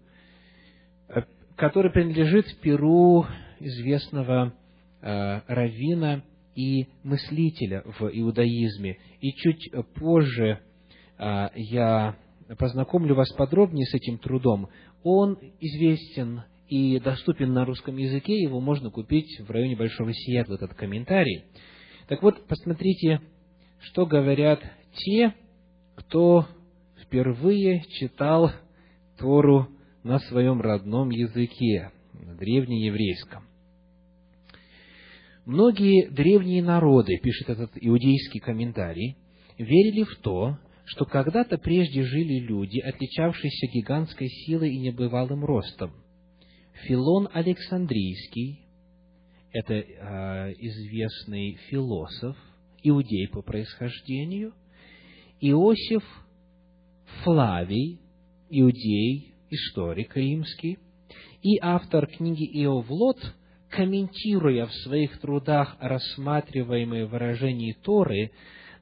э, который принадлежит перу известного равина и мыслителя в иудаизме. И чуть позже я познакомлю вас подробнее с этим трудом. Он известен и доступен на русском языке, его можно купить в районе Большого Сиэтла, этот комментарий. Так вот, посмотрите, что говорят те, кто впервые читал Тору на своем родном языке, на древнееврейском. Многие древние народы, пишет этот иудейский комментарий, верили в то, что когда-то прежде жили люди, отличавшиеся гигантской силой и небывалым ростом. Филон Александрийский, это э, известный философ, иудей по происхождению, Иосиф Флавий, иудей, историк римский, и автор книги Иовлот – комментируя в своих трудах рассматриваемые выражения Торы,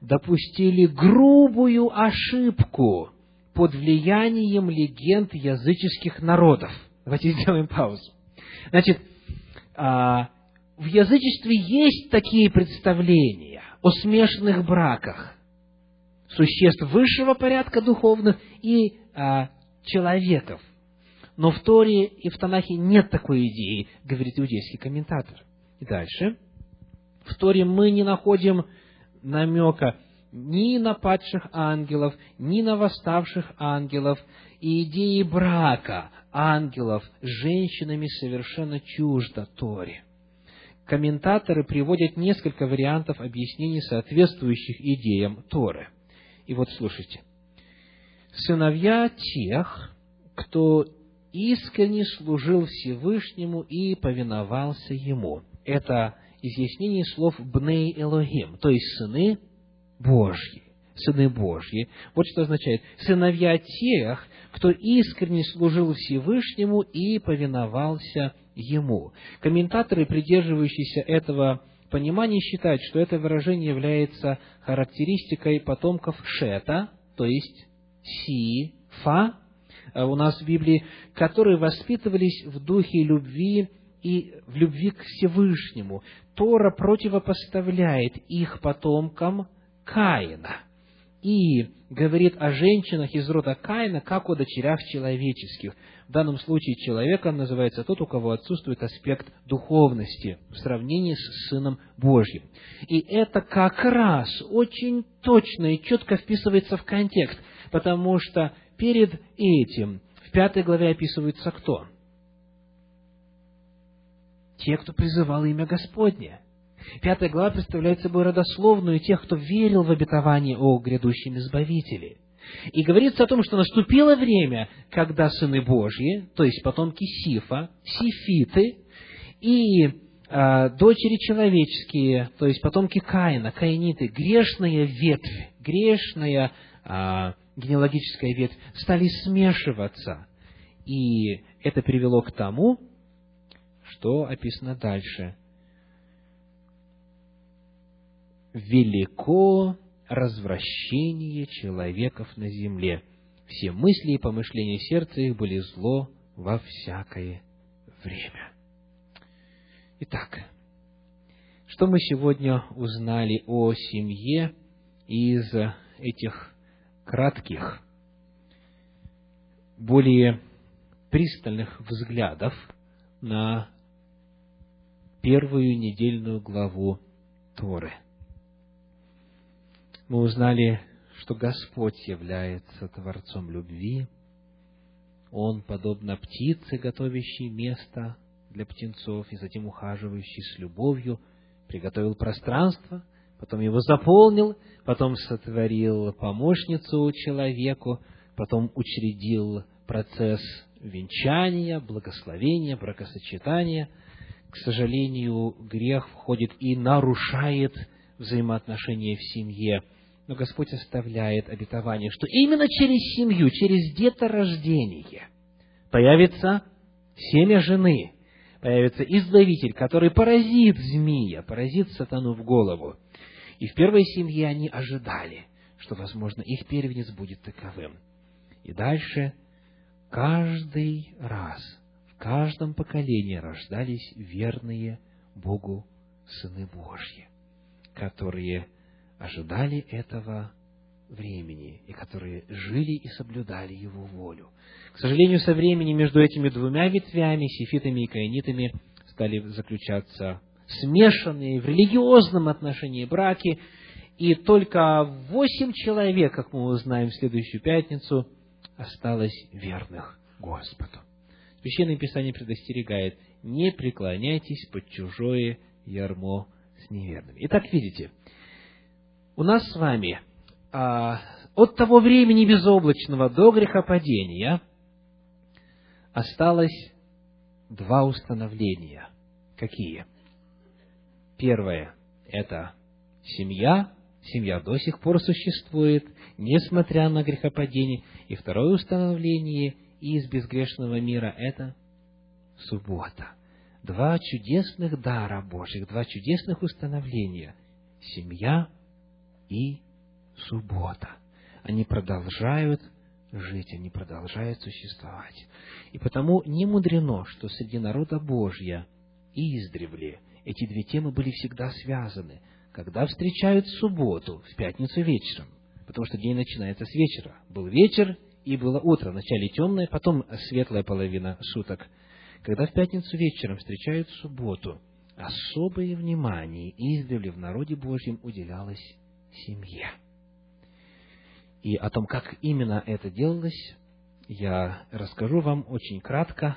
допустили грубую ошибку под влиянием легенд языческих народов. Давайте сделаем паузу. Значит, а, в язычестве есть такие представления о смешанных браках существ высшего порядка духовных и а, человеков – но в Торе и в Танахе нет такой идеи, говорит иудейский комментатор. И дальше. В Торе мы не находим намека ни на падших ангелов, ни на восставших ангелов, и идеи брака ангелов с женщинами совершенно чуждо Торе. Комментаторы приводят несколько вариантов объяснений, соответствующих идеям Торы. И вот слушайте. Сыновья тех, кто искренне служил Всевышнему и повиновался Ему. Это изъяснение слов «бней Элохим», то есть сыны Божьи. Сыны Божьи. Вот что означает. Сыновья тех, кто искренне служил Всевышнему и повиновался Ему. Комментаторы, придерживающиеся этого понимания, считают, что это выражение является характеристикой потомков Шета, то есть Си, Фа, Э, у нас в Библии, которые воспитывались в духе любви и в любви к Всевышнему. Тора противопоставляет их потомкам Каина и говорит о женщинах из рода Каина, как о дочерях человеческих. В данном случае человеком называется тот, у кого отсутствует аспект духовности в сравнении с Сыном Божьим. И это как раз очень точно и четко вписывается в контекст, потому что перед этим в пятой главе описывается кто? Те, кто призывал имя Господне. Пятая глава представляет собой родословную тех, кто верил в обетование о грядущем Избавителе. И говорится о том, что наступило время, когда сыны Божьи, то есть потомки Сифа, сифиты и э, дочери человеческие, то есть потомки Каина, каиниты, грешная ветвь, грешная э, генеалогическая ветвь, стали смешиваться. И это привело к тому, что описано дальше. Велико развращение человеков на земле. Все мысли и помышления сердца их были зло во всякое время. Итак, что мы сегодня узнали о семье из этих кратких, более пристальных взглядов на первую недельную главу Торы. Мы узнали, что Господь является Творцом любви. Он, подобно птице, готовящей место для птенцов, и затем ухаживающий с любовью приготовил пространство, потом его заполнил, потом сотворил помощницу человеку, потом учредил процесс венчания, благословения, бракосочетания. К сожалению, грех входит и нарушает взаимоотношения в семье. Но Господь оставляет обетование, что именно через семью, через деторождение появится семя жены, появится избавитель, который поразит змея, поразит сатану в голову. И в первой семье они ожидали, что, возможно, их первенец будет таковым. И дальше каждый раз, каждом поколении рождались верные Богу сыны Божьи, которые ожидали этого времени и которые жили и соблюдали Его волю. К сожалению, со временем между этими двумя ветвями, сифитами и каинитами, стали заключаться смешанные в религиозном отношении браки, и только восемь человек, как мы узнаем в следующую пятницу, осталось верных Господу. Священное Писание предостерегает, не преклоняйтесь под чужое ярмо с неверными. Итак, видите, у нас с вами а, от того времени безоблачного до грехопадения осталось два установления. Какие? Первое – это семья, семья до сих пор существует, несмотря на грехопадение. И второе установление из безгрешного мира – это суббота. Два чудесных дара Божьих, два чудесных установления – семья и суббота. Они продолжают жить, они продолжают существовать. И потому не мудрено, что среди народа Божья издревле эти две темы были всегда связаны. Когда встречают субботу, в пятницу вечером, потому что день начинается с вечера. Был вечер и было утро, вначале темное, потом светлая половина суток. Когда в пятницу вечером встречают субботу, особое внимание издревле в народе Божьем уделялось семье. И о том, как именно это делалось, я расскажу вам очень кратко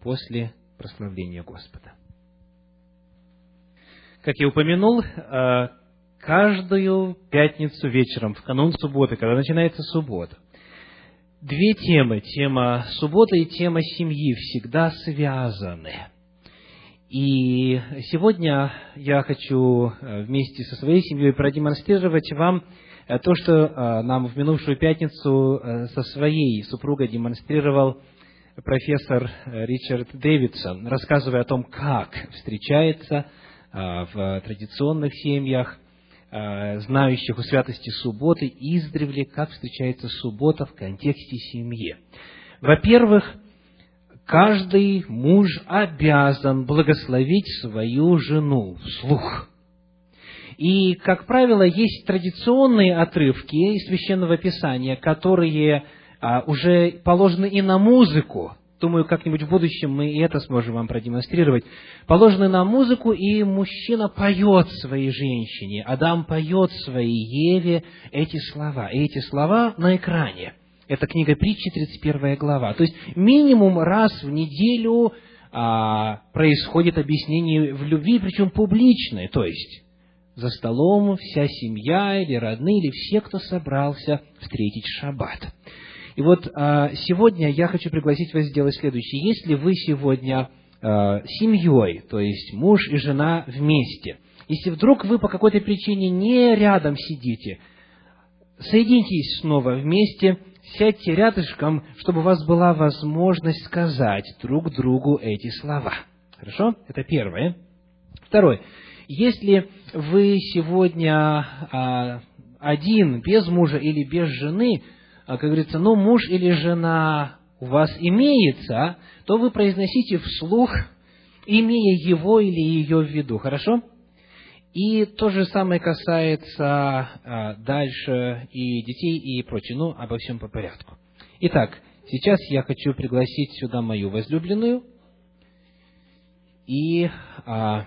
после прославления Господа. Как я упомянул, э, каждую пятницу вечером, в канун субботы, когда начинается суббота, две темы, тема субботы и тема семьи, всегда связаны. И сегодня я хочу э, вместе со своей семьей продемонстрировать вам Э, то, что э, нам в минувшую пятницу со своей супругой демонстрировал профессор Ричард Дэвидсон, рассказывая о том, как встречается в традиционных семьях, знающих о святости субботы, издревле, как встречается суббота в контексте семьи. Во-первых, каждый муж обязан благословить свою жену вслух. И, как правило, есть традиционные отрывки из Священного Писания, которые а, уже положены и на музыку. Думаю, как-нибудь в будущем мы и это сможем вам продемонстрировать. Положены на музыку, и мужчина поет своей женщине, Адам поет своей Еве эти слова. И эти слова на экране. Это книга притчи, 31 глава. То есть, минимум раз в неделю а, происходит объяснение в любви, причем публичное. То есть, за столом вся семья или родные, или все, кто собрался встретить шаббат. И вот а, сегодня я хочу пригласить вас сделать следующее. Если вы сегодня а, семьей, то есть муж и жена вместе, если вдруг вы по какой-то причине не рядом сидите, соединитесь снова вместе, сядьте рядышком, чтобы у вас была возможность сказать друг другу эти слова. Хорошо? Это первое. Второе. Если вы сегодня а, один, без мужа или без жены, как говорится, ну, муж или жена у вас имеется, то вы произносите вслух, имея его или ее в виду, хорошо? И то же самое касается а, дальше и детей, и прочее. Ну, обо всем по порядку. Итак, сейчас я хочу пригласить сюда мою возлюбленную. И а,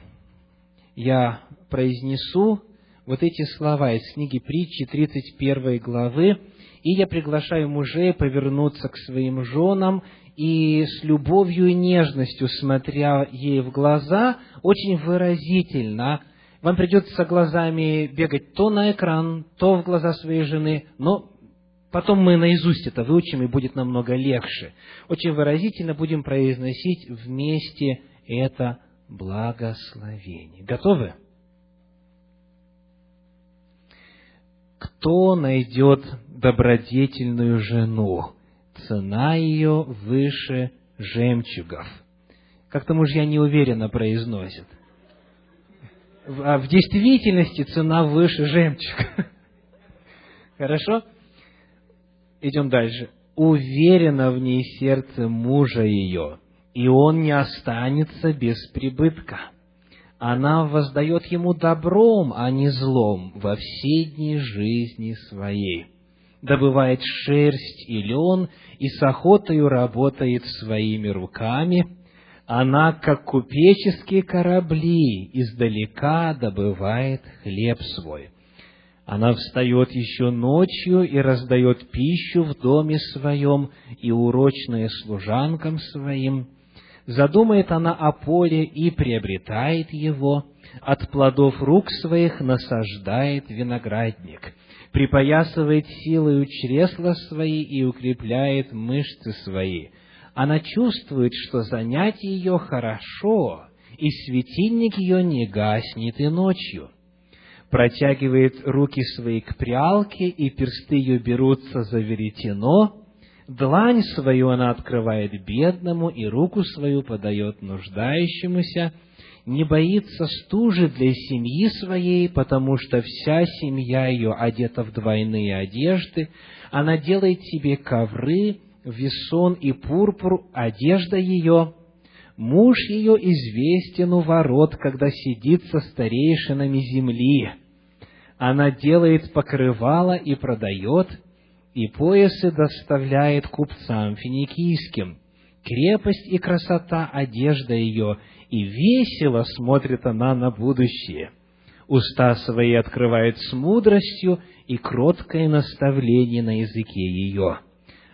я произнесу вот эти слова из книги притчи 31 главы, и я приглашаю мужей повернуться к своим женам и с любовью и нежностью, смотря ей в глаза, очень выразительно, вам придется глазами бегать то на экран, то в глаза своей жены, но потом мы наизусть это выучим, и будет намного легче. Очень выразительно будем произносить вместе это благословение. Готовы? Кто найдет добродетельную жену? Цена ее выше жемчугов. Как-то мужья неуверенно произносят. А в действительности цена выше жемчуга. Хорошо? Идем дальше. Уверено в ней сердце мужа ее, и он не останется без прибытка она воздает ему добром, а не злом во все дни жизни своей. Добывает шерсть и лен, и с охотою работает своими руками. Она, как купеческие корабли, издалека добывает хлеб свой. Она встает еще ночью и раздает пищу в доме своем и урочное служанкам своим – Задумает она о поле и приобретает его, от плодов рук своих насаждает виноградник, припоясывает силою чресла свои и укрепляет мышцы свои. Она чувствует, что занятие ее хорошо, и светильник ее не гаснет и ночью. Протягивает руки свои к прялке, и персты ее берутся за веретено, Длань свою она открывает бедному, и руку свою подает нуждающемуся, не боится стужи для семьи своей, потому что вся семья ее одета в двойные одежды, она делает себе ковры, весон и пурпур, одежда ее, муж ее известен у ворот, когда сидит со старейшинами земли. Она делает покрывало и продает, и поясы доставляет купцам финикийским. Крепость и красота одежда ее, и весело смотрит она на будущее. Уста свои открывает с мудростью, и кроткое наставление на языке ее.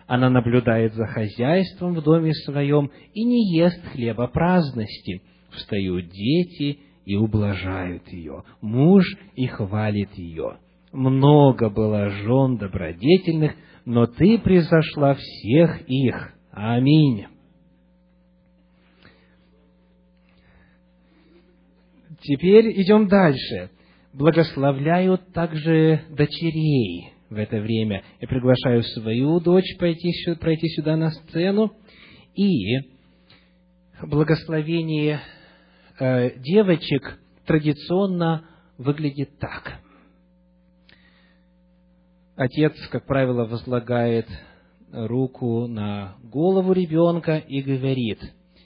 Она наблюдает за хозяйством в доме своем и не ест хлеба праздности. Встают дети и ублажают ее, муж и хвалит ее много было жен добродетельных, но ты превзошла всех их. Аминь. Теперь идем дальше. Благословляют также дочерей в это время. Я приглашаю свою дочь пойти, пройти сюда на сцену. И благословение э, девочек традиционно выглядит так – Отец, как правило, возлагает руку на голову ребенка и говорит,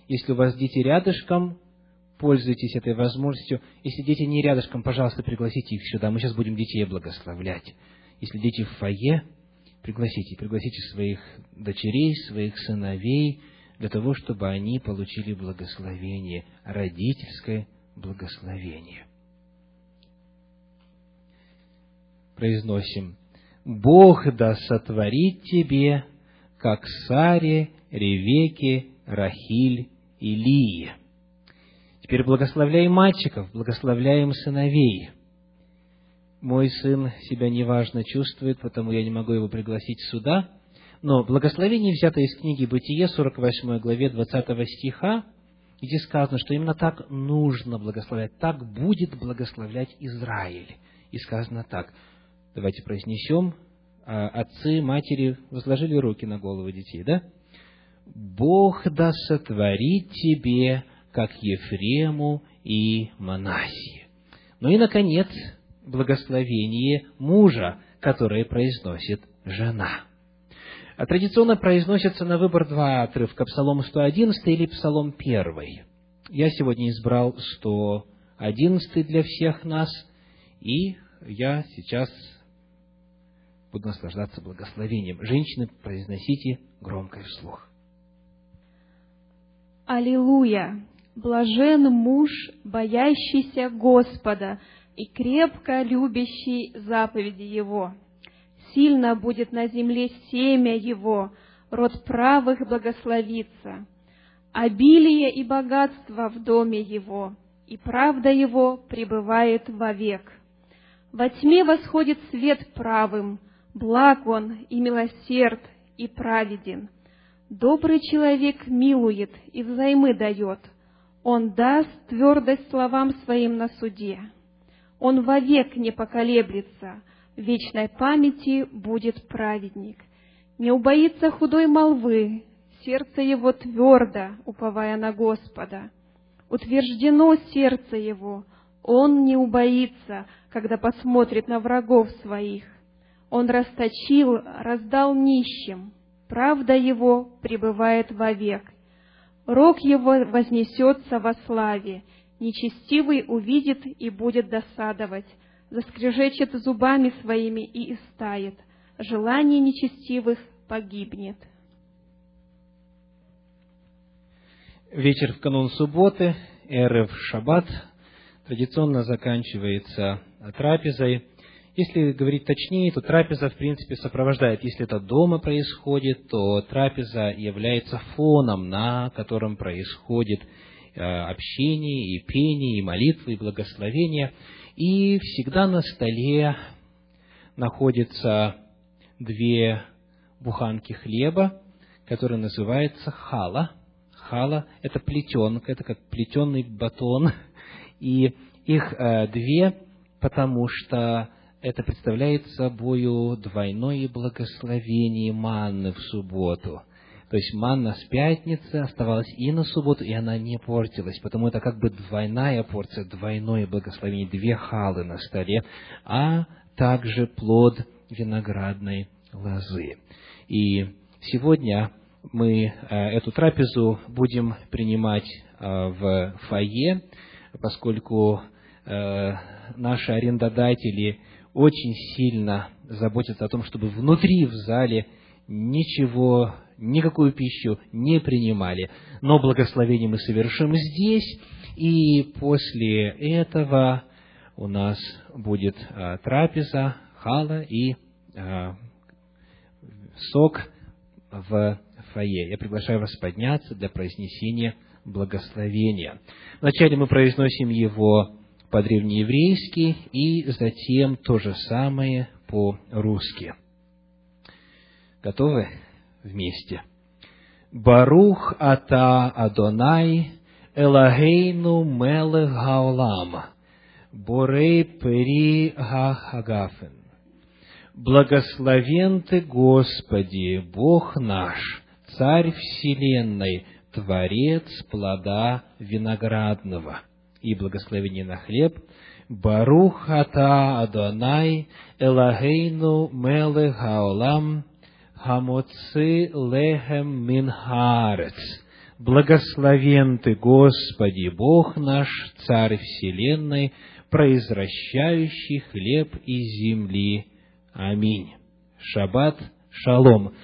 если у вас дети рядышком, пользуйтесь этой возможностью. Если дети не рядышком, пожалуйста, пригласите их сюда. Мы сейчас будем детей благословлять. Если дети в фойе, пригласите, пригласите своих дочерей, своих сыновей, для того, чтобы они получили благословение, родительское благословение. Произносим Бог да сотворит тебе, как Саре, Ревеке, Рахиль и Лии. Теперь благословляем мальчиков, благословляем сыновей. Мой сын себя неважно чувствует, потому я не могу его пригласить сюда. Но благословение взято из книги Бытие, 48 главе 20 стиха, где сказано, что именно так нужно благословлять, так будет благословлять Израиль. И сказано так – Давайте произнесем. А, отцы, матери возложили руки на головы детей, да? Бог да сотворит тебе, как Ефрему и Манасии. Ну и, наконец, благословение мужа, которое произносит жена. А традиционно произносятся на выбор два отрывка, Псалом 111 или Псалом 1. Я сегодня избрал 111 для всех нас, и я сейчас буду наслаждаться благословением. Женщины, произносите громко вслух. Аллилуйя! Блажен муж, боящийся Господа, и крепко любящий заповеди Его. Сильно будет на земле семя Его, род правых благословится. Обилие и богатство в доме Его, и правда Его пребывает вовек. Во тьме восходит свет правым, благ Он и милосерд, и праведен. Добрый человек милует и взаймы дает. Он даст твердость словам своим на суде. Он вовек не поколеблется, в вечной памяти будет праведник. Не убоится худой молвы, сердце его твердо, уповая на Господа. Утверждено сердце его, он не убоится, когда посмотрит на врагов своих. Он расточил, раздал нищим, правда его пребывает вовек. Рог его вознесется во славе, нечестивый увидит и будет досадовать, заскрежечет зубами своими и истает, желание нечестивых погибнет. Вечер в канун субботы, эры в шаббат, традиционно заканчивается трапезой – если говорить точнее, то трапеза, в принципе, сопровождает. Если это дома происходит, то трапеза является фоном, на котором происходит э, общение, и пение, и молитвы, и благословение. И всегда на столе находятся две буханки хлеба, которые называются хала. Хала – это плетенка, это как плетеный батон. И их э, две, потому что это представляет собою двойное благословение манны в субботу. То есть манна с пятницы оставалась и на субботу, и она не портилась, потому это как бы двойная порция, двойное благословение, две халы на столе, а также плод виноградной лозы. И сегодня мы э, эту трапезу будем принимать э, в фойе, поскольку э, наши арендодатели – очень сильно заботятся о том, чтобы внутри в зале ничего, никакую пищу не принимали. Но благословение мы совершим здесь, и после этого у нас будет а, трапеза, хала и а, сок в фойе. Я приглашаю вас подняться для произнесения благословения. Вначале мы произносим его по-древнееврейски и затем то же самое по-русски. Готовы? Вместе. Барух ата Адонай Элагейну мелех гаолам Борей пери гахагафен. Благословен Ты, Господи, Бог наш, Царь Вселенной, Творец плода виноградного – и благословение на хлеб. Барух ата Адонай Элагейну мелех хаолам хамоци лехем минхарец. Благословен Ты, Господи, Бог наш, Царь Вселенной, произвращающий хлеб из земли. Аминь. Шаббат, шалом.